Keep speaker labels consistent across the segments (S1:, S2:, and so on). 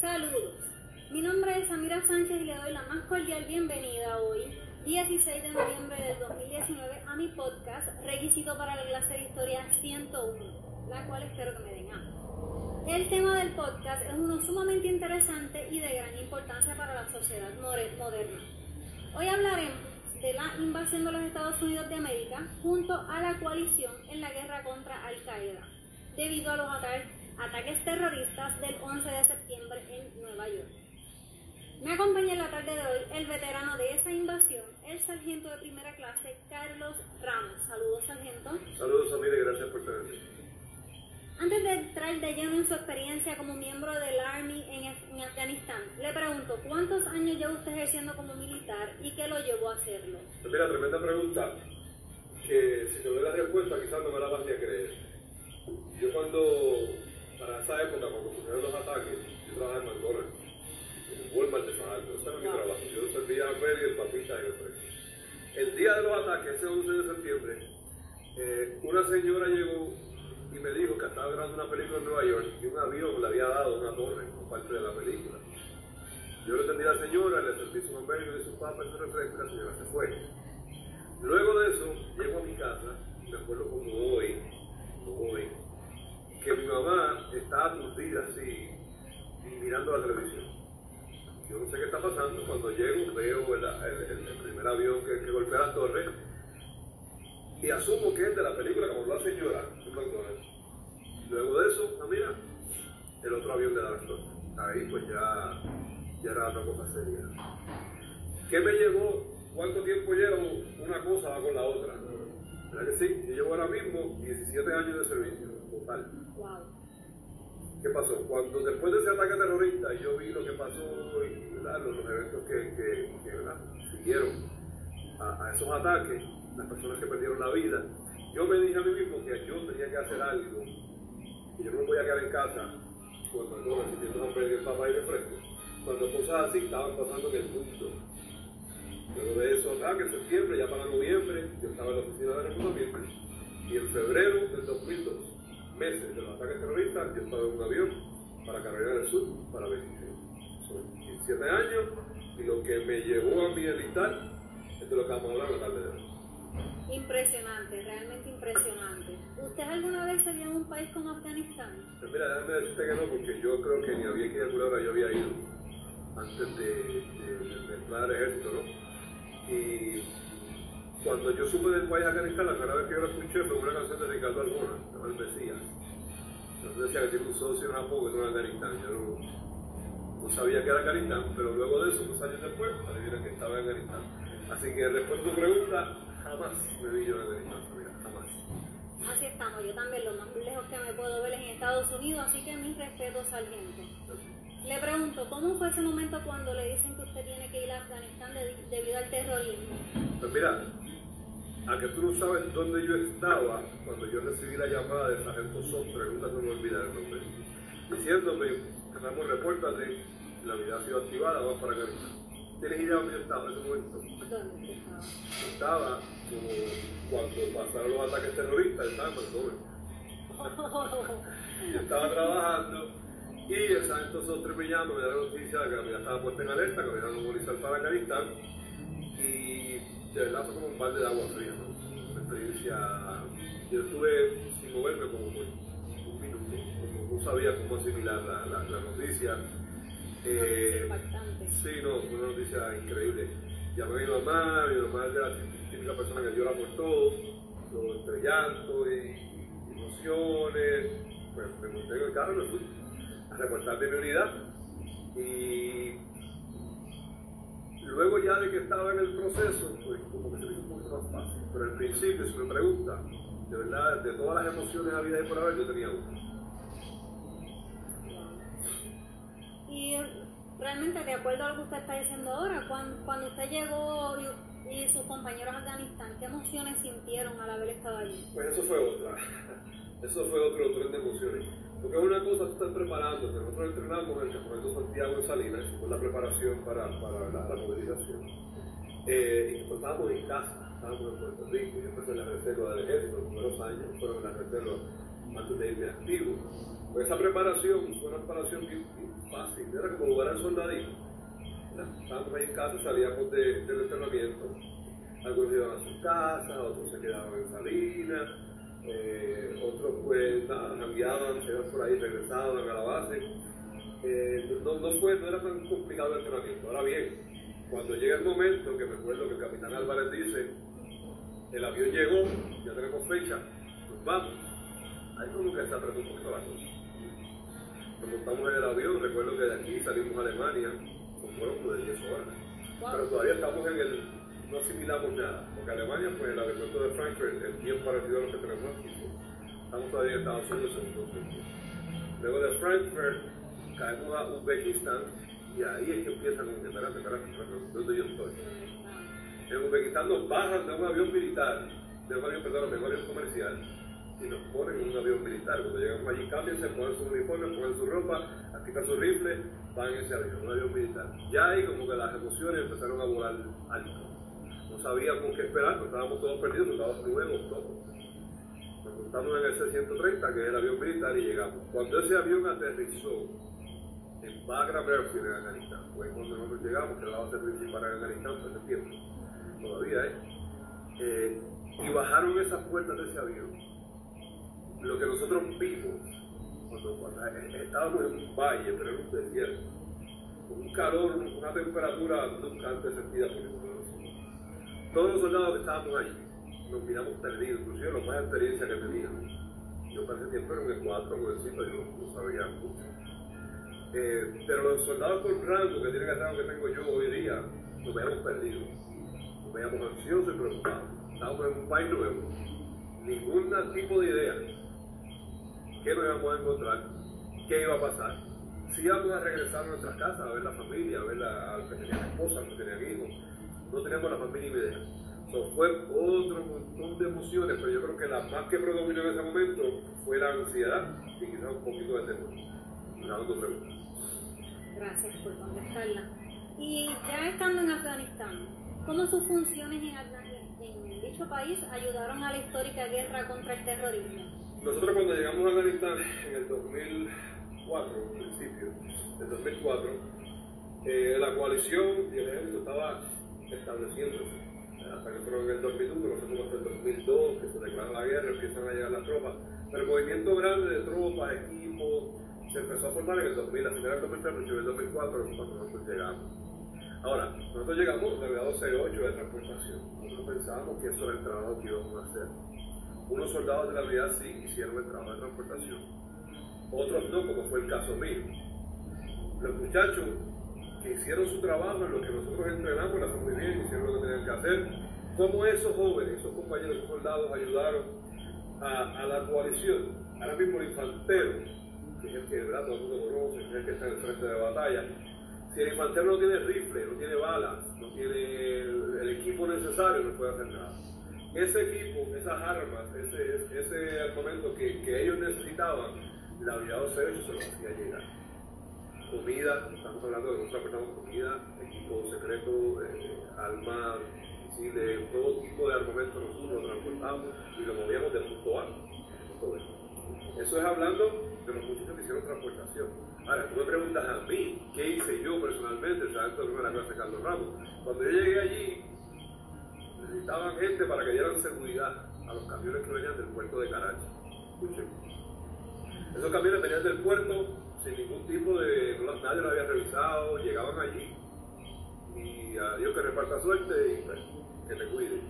S1: Saludos. Mi nombre es Samira Sánchez y le doy la más cordial bienvenida hoy, 16 de noviembre del 2019, a mi podcast Requisito para la clase de Historia 101, la cual espero que me den amo. El tema del podcast es uno sumamente interesante y de gran importancia para la sociedad moderna. Hoy hablaremos de la invasión de los Estados Unidos de América junto a la coalición en la guerra contra Al Qaeda, debido a los ataques terroristas del 11 de septiembre en Nueva York. Me acompaña en la tarde de hoy el veterano de esa invasión, el sargento de primera clase, Carlos Ramos. Saludos, sargento.
S2: Saludos, Amir, y gracias por tenerme.
S1: Antes de entrar de lleno en su experiencia como miembro del Army en, Afganistán, le pregunto, ¿cuántos años lleva usted ejerciendo como militar y qué lo llevó a hacerlo?
S2: Pues mira, tremenda pregunta, que si te doy la respuesta quizás no me la vas a creer. Yo cuando, para esa época, cuando ocurrieron los ataques, yo trabajaba en McDonald's, en Walmart de San Alto, ese era mi trabajo, yo servía a y el papita y el El día de los ataques, ese 11 de septiembre, eh, una señora llegó y me dijo que estaba grabando una película en Nueva York y un avión le había dado una torre como parte de la película. Yo le atendí a la señora, le serví su hamburguesa y su papa y su refresco y la señora se fue. Luego de eso, llego a mi casa y me acuerdo como hoy, como hoy, que mi mamá estaba aturdida así, mirando la televisión. Yo no sé qué está pasando, cuando llego veo el, primer avión que, que golpea la torre y asumo que es de la película como la señora Luego de eso, ah, mira, el otro avión de la Ahí pues ya, ya era otra cosa seria. ¿Qué me llevó? ¿Cuánto tiempo llevo? Una cosa con la otra. ¿Verdad que sí? Yo llevo ahora mismo 17 años de servicio total. ¿Qué pasó? Cuando después de ese ataque terrorista yo vi lo que pasó y los, eventos que, que, que siguieron a, esos ataques, las personas que perdieron la vida, yo me dije a mí mismo que yo tenía que hacer algo, y yo no me voy a quedar en casa cuando no recibiendo un de papá y de fresco, cuando cosas así estaban pasando en el mundo. Luego de eso, que en septiembre, ya para noviembre, yo estaba en la oficina de reclutamiento, y en febrero del 2002, meses de los ataques terroristas, yo estaba en un avión para Carrera del Sur, para México. Son 17 años, y lo que me llevó a mi editar es de lo que vamos a hablar la tarde de hoy.
S1: Impresionante, realmente impresionante. ¿Usted alguna vez salió en un país como Afganistán?
S2: Pues mira, déjame decirte que no, porque yo creo que ni había que ir a Culebra, yo había ido antes de, de, entrar al ejército, ¿no? Y cuando yo supe del país Afganistán, la primera vez que yo lo escuché fue una canción de Ricardo Albona, de el Mesías. Entonces decía que tiene un socio en Japón que era Afganistán. Yo no, no, sabía que era Afganistán, pero luego de eso, unos años después, adivina que estaba en Afganistán. Así que respuesta a tu pregunta, jamás me vi yo en jamás.
S1: Así estamos, yo también lo más lejos que me puedo ver en Estados Unidos, así que mis respetos al gente. Le pregunto, ¿cómo fue ese momento cuando le dicen que usted tiene que ir a Afganistán debido al terrorismo?
S2: Pues mira, a que tú no sabes dónde yo estaba cuando yo recibí la llamada del sargento Sostre, nunca se me olvida el nombre, diciéndome, Ramón, repórtate, la vida ha sido activada, vamos para Afganistán. ¿Tienes idea dónde yo estaba en ese momento?
S1: ¿Dónde estaba?
S2: Estaba como cuando pasaron los ataques terroristas, estaba en yo estaba trabajando y el sargento Sostre me llama, me da la noticia de que la vida estaba puesta en alerta, que me iban a movilizar para Afganistán y de verdad fue como un balde de agua fría, ¿no? Una experiencia, yo estuve sin moverme como un minuto, como no sabía cómo asimilar la, la, la noticia
S1: eh,
S2: sí, no, fue una noticia increíble. Llamé a mi mamá, mi mamá es la típica persona que llora por todo, todo entre llanto y, emociones. Pues me monté en el carro y me fui a reportar de mi unidad. Y luego ya de que estaba en el proceso, pues como que se me hizo un poquito más fácil. Pero al principio, si me pregunta, de verdad, de todas las emociones habidas y por haber, yo tenía una.
S1: Y realmente, de acuerdo a lo que usted está diciendo ahora, cuando, usted llegó y, sus compañeros a Afganistán, ¿qué emociones sintieron al haber estado allí?
S2: Pues eso fue otra. Eso fue otro tren de emociones. Porque es una cosa, estás preparando, nosotros entrenamos en el Campamento Santiago en Salinas, con la preparación para, para la, movilización. Eh, y pues estábamos en casa, estábamos en Puerto Rico, yo empecé en la reserva del ejército, los primeros años fueron en la reserva antes de irme activo. Pues esa preparación fue una preparación bien, fácil, era como jugar al soldadito. Estábamos ahí en casa, salíamos de, del entrenamiento, algunos iban a su casa, otros se quedaban en Salinas, eh, otros pues cambiaban, se iban por ahí, regresaban a la base. Eh, no, no, fue, no era tan complicado el entrenamiento. Ahora bien, cuando llega el momento, que me acuerdo que el capitán Álvarez dice, el avión llegó, ya tenemos fecha, pues vamos. Ahí como que se apretó un poquito la cosa. Nos montamos en el avión, recuerdo que de aquí salimos a Alemania con vuelo de 10 horas. Pero todavía estamos en el, no asimilamos nada, porque Alemania, pues el aeropuerto de Frankfurt es bien parecido a lo que tenemos aquí. Estamos todavía en Estados Unidos en Luego de Frankfurt caemos a Uzbekistán y ahí es que empiezan espérate, espérate, ¿dónde yo estoy? En Uzbekistán nos bajan de un avión militar, de un avión, perdón, de un avión comercial, y nos ponen en un avión militar. Cuando llegamos allí, cámbiense, ponen su uniforme, ponen su ropa, quitan su rifle, van en ese avión, un avión militar. Ya ahí como que las emociones empezaron a volar alto. No sabíamos qué esperar, estábamos todos perdidos, estábamos nuevos todos. Nos montamos en el C-130, que es el avión militar, y llegamos. Cuando ese avión aterrizó en Bagram Airfield en Afganistán, fue cuando nosotros llegamos, que era la base principal en Afganistán por ese tiempo, todavía, ¿eh? ¿eh? Y bajaron esas puertas de ese avión lo que nosotros vimos cuando, estábamos en un valle, pero en un desierto, con un calor, una temperatura nunca antes sentida por. Todos los soldados que estábamos ahí nos miramos perdidos, inclusive los más experiencia que teníamos. Yo para ese tiempo era un E4, jovencito, yo no sabía mucho. Eh, pero los soldados con rango que tienen el rango que tengo yo hoy día, nos veíamos perdidos, nos veíamos ansiosos y preocupados. Estábamos en un país nuevo, ningún tipo de idea qué nos íbamos a encontrar, qué iba a pasar, si íbamos a regresar a nuestras casas a ver la familia, a ver a los que tenían esposa, a los que tenían hijos, no teníamos la familia ni idea. fue otro montón de emociones, pero yo creo que la más que predominó en ese momento fue la ansiedad y quizás un poquito de temor.
S1: Gracias por contestarla. Y ya estando en Afganistán, ¿cómo sus funciones en, en dicho país ayudaron a la histórica guerra contra el terrorismo?
S2: Nosotros cuando llegamos a Afganistán en el 2004, en principio del 2004, eh, la coalición y el ejército estaba estableciéndose. Hasta que fueron en el 2001, nosotros hasta el 2002, que se declara la guerra, empiezan a llegar las tropas. Pero el movimiento grande de tropas, equipos, se empezó a formar en el 2000, a finales del 2003, en el 2004, cuando nosotros llegamos. Ahora, nosotros llegamos del grado 08 de transportación. Nosotros pensábamos que eso era el trabajo que íbamos a hacer unos soldados de la unidad sí hicieron el trabajo de transportación, otros no, como fue el caso mío. Los muchachos que hicieron su trabajo en lo que nosotros entrenamos, la muy bien, hicieron lo que tenían que hacer. Como esos jóvenes, esos compañeros, esos soldados ayudaron a, la coalición. Ahora mismo el infantero, que es el que todo el mundo conoce, es el que está en el frente de batalla, si el infantero no tiene rifle, no tiene balas, no tiene el equipo necesario, no puede hacer nada ese equipo, esas armas, ese, ese armamento que, que, ellos necesitaban, la unidad 12 se lo hacía llegar. Comida, estamos hablando de nosotros transportamos comida, equipo secreto, eh, armas, misiles, todo tipo de armamento nosotros lo transportamos y lo movíamos de punto A punto B. Eso es hablando de los muchachos que hicieron transportación. Ahora, tú me preguntas a mí, ¿qué hice yo personalmente? O sea, esto es la clase de Carlos Ramos. Cuando yo llegué allí, necesitaban gente para que dieran seguridad a los camiones que venían del puerto de Karachi. Escuchen. Esos camiones venían del puerto sin ningún tipo de. nadie los había revisado, llegaban allí y a Dios que reparta suerte y pues, que te cuide.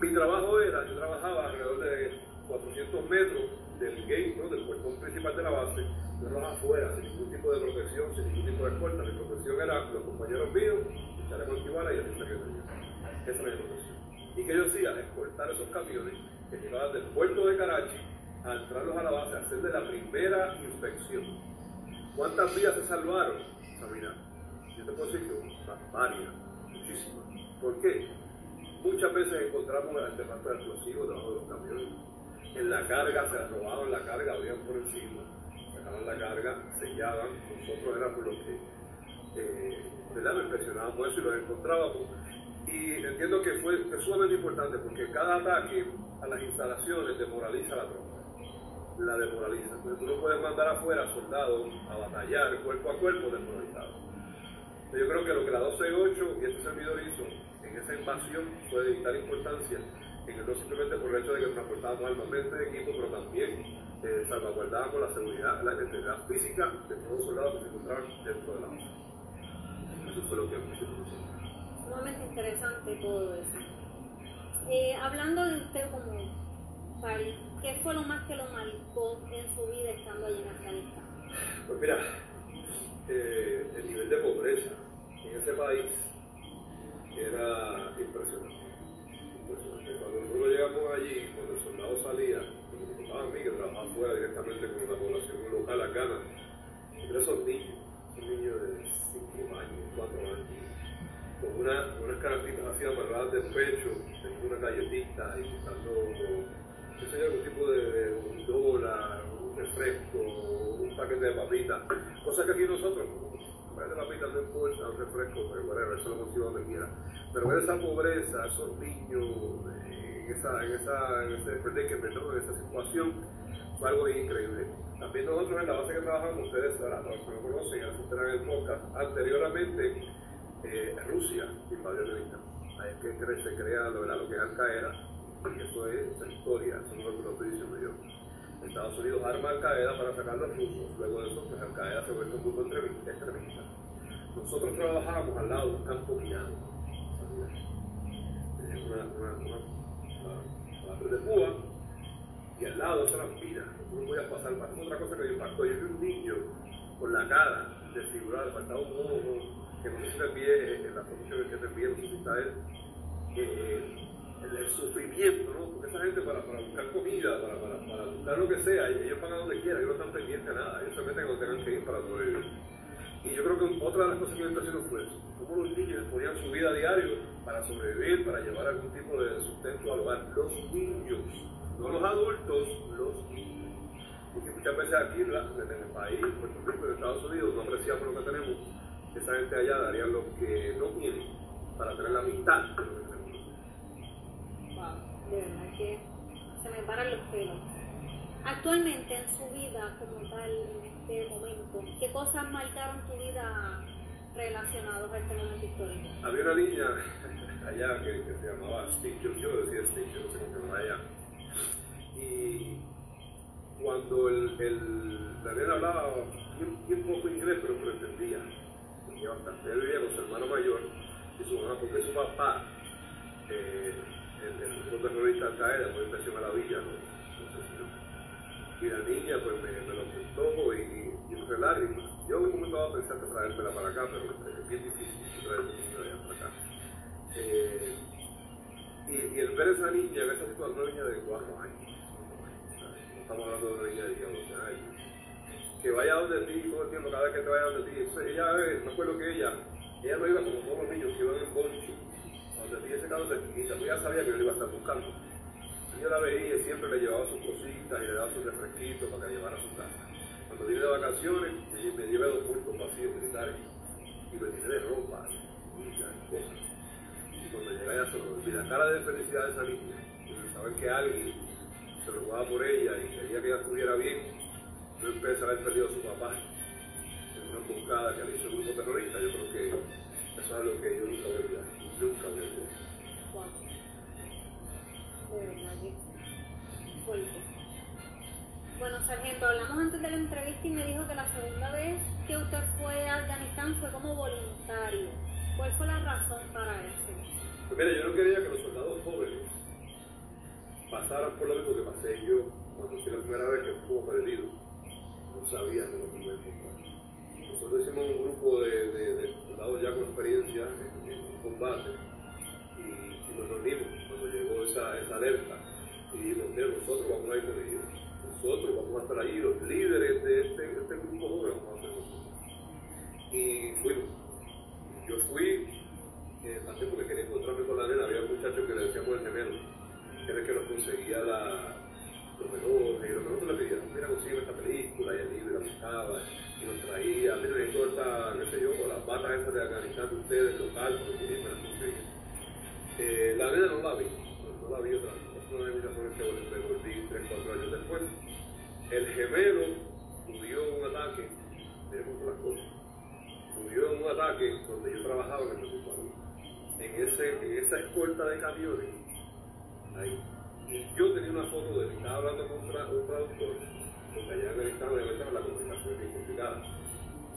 S2: Mi trabajo era, yo trabajaba alrededor de 400 metros del gate, ¿no? del puerto principal de la base, yo afuera, sin ningún tipo de protección, sin ningún tipo de puerta. Mi protección era los compañeros míos, el chaleco antibala y el que esa es la ¿Y que yo hacía? Escoltar esos camiones que llevaban del puerto de Karachi a entrarlos a la base, a hacer de la primera inspección. ¿Cuántas vías se salvaron? Sabina, yo te puedo decir que varias, muchísimas. ¿Por qué? Muchas veces encontramos artefactos explosivos debajo de los camiones. En la carga se robaban la carga, abrían por encima, sacaban la carga, sellaban. Nosotros éramos los que eh, ¿verdad? impresionábamos eso y los encontrábamos y entiendo que fue sumamente importante porque cada ataque a las instalaciones demoraliza la tropa. La demoraliza. Entonces tú no puedes mandar afuera soldados a batallar cuerpo a cuerpo desmoralizados. Yo creo que lo que la 12.8 y este servidor hizo en esa invasión fue de vital importancia, en el no simplemente por el hecho de que transportábamos armamento de equipo, pero también eh, salvaguardábamos la seguridad, la integridad física de todos los soldados que se encontraban dentro de la base. Eso fue lo que hicimos nosotros.
S1: Sumamente interesante todo eso. Eh, hablando de usted como país, ¿qué fue lo más que lo marcó en su vida estando allí en Afganistán?
S2: Pues mira, eh, el nivel de pobreza en ese país era impresionante. impresionante. Cuando nosotros llegamos allí, cuando el soldado salía, me tocaba a mí que trabajaba fuera directamente con la población local afgana, entre esos niños, un niño de 5 años, 4 años, con una, unas canastitas así amarradas del pecho, teniendo una galletita y buscando, yo, algún tipo de, un dólar, un refresco, un paquete de papitas, cosas que aquí nosotros, un paquete de papitas no importa, un refresco, pues whatever, eso lo consigo donde quiera. Pero ver esa pobreza, esos niños, eh, en esa, en esa, en ese predicament, en esa situación, fue algo increíble. También nosotros en la base que trabajamos, ustedes, ahora, los que no conocen, ya se enteran en el podcast, anteriormente eh, Rusia invadió Afganistán. Ahí es que se crea lo, lo que es Al Qaeda, y eso es esa historia, eso no es lo que lo estoy diciendo yo. Estados Unidos arma Al Qaeda para sacar a los rusos, luego de eso, pues Al Qaeda se vuelve un grupo extremi- extremista. Nosotros trabajábamos al lado de un campo minado, ¿sabías? Tenía una, una, de púa, y al lado eso eran minas, no podías pasar más. Otra cosa que me impactó, yo vi un niño con la cara desfigurada, faltaba un ojo, que no sé si te envié, en la foto que te envié, no sé si él, eh, el, sufrimiento, ¿no? Porque esa gente para, para buscar comida, para, para, para buscar lo que sea, ellos van a donde quieran, ellos no están pendientes a nada, ellos se meten donde tengan que ir para sobrevivir. Y yo creo que otra de las cosas que me impresionó fue eso, cómo los niños ponían su vida a diario para sobrevivir, para llevar algún tipo de sustento al hogar. Los niños, no los adultos, los niños. Porque muchas veces aquí en el país, Puerto Rico, en Estados Unidos, no apreciamos lo que tenemos. Esa gente allá daría lo que no tiene para tener la mitad de lo que tenemos.
S1: De verdad que se me paran los pelos. Actualmente en su vida como tal, en este momento, ¿qué cosas marcaron tu vida relacionadas a este momento histórico?
S2: Había una niña allá que, se llamaba Steve, yo, decía yo no sé cómo se llamaba ella. Y cuando el, el, la nena hablaba bien, poco inglés, pero lo entendía. Entendía bastante. Él vivía con su hermano mayor y su mamá, porque su papá, eh, el, el terrorista Al Qaeda, fue inversión a la villa, ¿no? No si no. Y la niña pues me, me lo contó y, y, fue lágrimas. Yo dado pensé en traérmela para acá, pero es bien difícil traer de allá para acá. Eh, y, y el ver esa niña, ver esa situación, una niña de 4 años, no estamos hablando de una niña de 10 o 12 años, que vaya donde ti todo el tiempo, cada vez que te vaya donde ti. Entonces, ella, eh, me acuerdo que ella, ella no iba como todos los niños que iban en bonche, donde ti ese carro cerquita, pues ella sabía que yo le iba a estar buscando. Yo la veía y siempre le llevaba sus cositas y le daba sus refresquitos para que llevara a su casa. Cuando vine de vacaciones, me- llevé dos bultos vacíos militares y me tiré de ropa, comida, cosas. Y cuando llegué allá me olvidó la cara de felicidad de esa niña, y saber que alguien se preocupaba por ella y quería que ella estuviera bien, no empecé a haber perdido a su papá en una emboscada que le hizo el grupo terrorista. Yo creo que eso es algo que yo nunca voy a olvidar,
S1: la entrevista y me dijo que la segunda vez que usted fue a Afganistán fue como voluntario. ¿Cuál fue la razón para eso?
S2: Pues mira, yo no quería que los soldados jóvenes pasaran por lo mismo que pasé yo cuando fui la primera vez que estuvo perdido. No sabía de lo que encontrar. Nosotros hicimos un grupo de, soldados ya con experiencia en, en combate y, nos reunimos cuando llegó esa, esa alerta y dijimos, nosotros vamos a ir con ellos. Nosotros vamos a estar ahí, los líderes de este, este grupo joven vamos a ser nosotros. Y fuimos. Yo fui eh, también porque quería encontrarme con la nena, había un muchacho que le decíamos el gemelo, que era el que nos conseguía la, los relojes y lo que nosotros le pedíamos, mira, consigue esta película, y el libro la buscaba, y nos traía, mira, me importa, qué sé yo, las batas esas de Afganistán de ustedes, local, porque me las conseguía. Eh, la nena no la vi, no, no la vi otra vez, una de mis razones que me volví 3, 4 años después. El gemelo murió en un ataque, tenemos las cosas, murió en un ataque donde yo trabajaba en el. En, en esa escolta de camiones, ahí. Yo tenía una foto de él, estaba hablando con un, tra un traductor, porque allá en el estado obviamente la comunicación es complicada.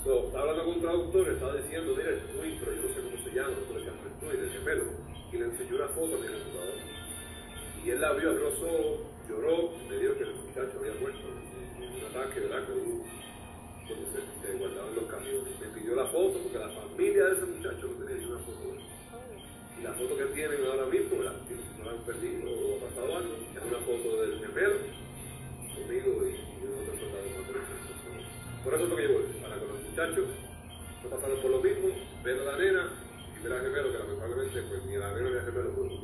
S2: So, estaba hablando con un traductor, estaba diciendo, mira, el tweet, pero yo no sé cómo se llama, no le llamo el tweet, el gemelo, y le enseñó una foto a mi computador. Y él la vio, ojos, lloró, le dijo que el muchacho había muerto en un ataque, ¿verdad? Que hubo cuando se, se guardaban los camiones. Me pidió la foto porque la familia de ese muchacho no tenía ni una foto de él. Y la foto que tienen ahora mismo. Que no la han perdido ha pasado algo, es una foto del gemelo conmigo y, y soldados más derechos. Por eso es lo que yo para que los muchachos no pasaron por lo mismo, ver a la nena y ver al gemelo, que lamentablemente pues ni a la nena ni al gemelo superar.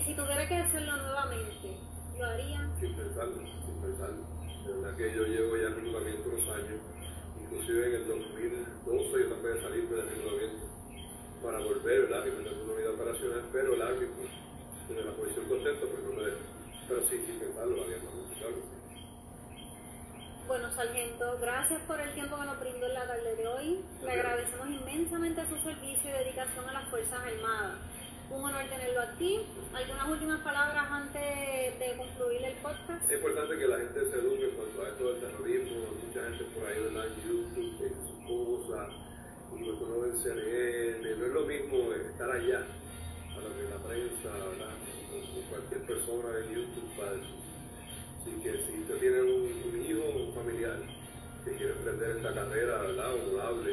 S1: Y si tuviera que hacerlo nuevamente, ¿lo harían?
S2: sin pensarlo, sin pensarlo. De verdad que yo llevo ya en reclutamiento unos años, inclusive en el 2012 yo también de salir del reclutamiento para volver, ¿verdad? Y meter una unidad operacional, pero el árbitro, en la posición contento, pues no me deja. Pero sí, sin pensarlo, lo haría, a pensarlo.
S1: Bueno, sargento, gracias por el tiempo que nos brindó en la tarde de hoy. Le agradecemos inmensamente su servicio y dedicación a las Fuerzas Armadas. Un honor tenerlo aquí. ¿Algunas últimas palabras antes de concluir el podcast?
S2: Es importante que la gente se eduque en cuanto a esto del terrorismo. Mucha gente por ahí ¿verdad? en YouTube sus cosas y lo ve en CNN. No es lo mismo estar allá para que la prensa, ¿verdad? Cualquier persona en YouTube falso. Así que si usted tiene un, un hijo un familiar que quiere emprender esta carrera, ¿verdad? Honorable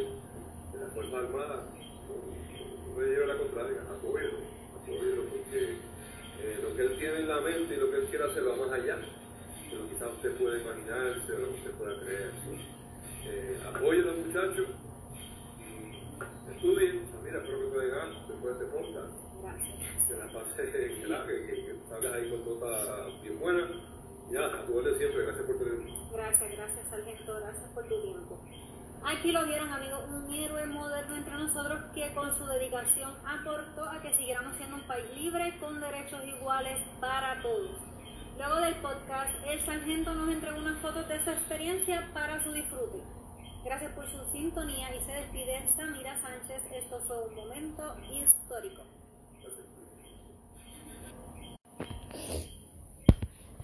S2: de las Fuerzas Armadas, no, no lleve la contraria, apóyelo, porque eh, lo que él tiene en la mente y lo que él quiere hacer va más allá de lo que quizás usted puede imaginarse o lo que usted pueda creer. Eh, apóyelo muchachos y estudien, mira, espero que pueden ganar después de este podcast
S1: Gracias.
S2: que la pase ¿verdad? que, que, que salgas ahí con nota bien buena. Ya, a tu orden siempre, gracias por tenerme.
S1: Gracias, gracias, sargento. Gracias por tu tiempo. Aquí lo vieron, amigos, un héroe moderno entre nosotros que con su dedicación aportó a que siguiéramos siendo un país libre con derechos iguales para todos. Luego del podcast, el sargento nos entregó unas fotos de su experiencia para su disfrute. Gracias por su sintonía y se despide Samira Sánchez. Esto fue un momento histórico.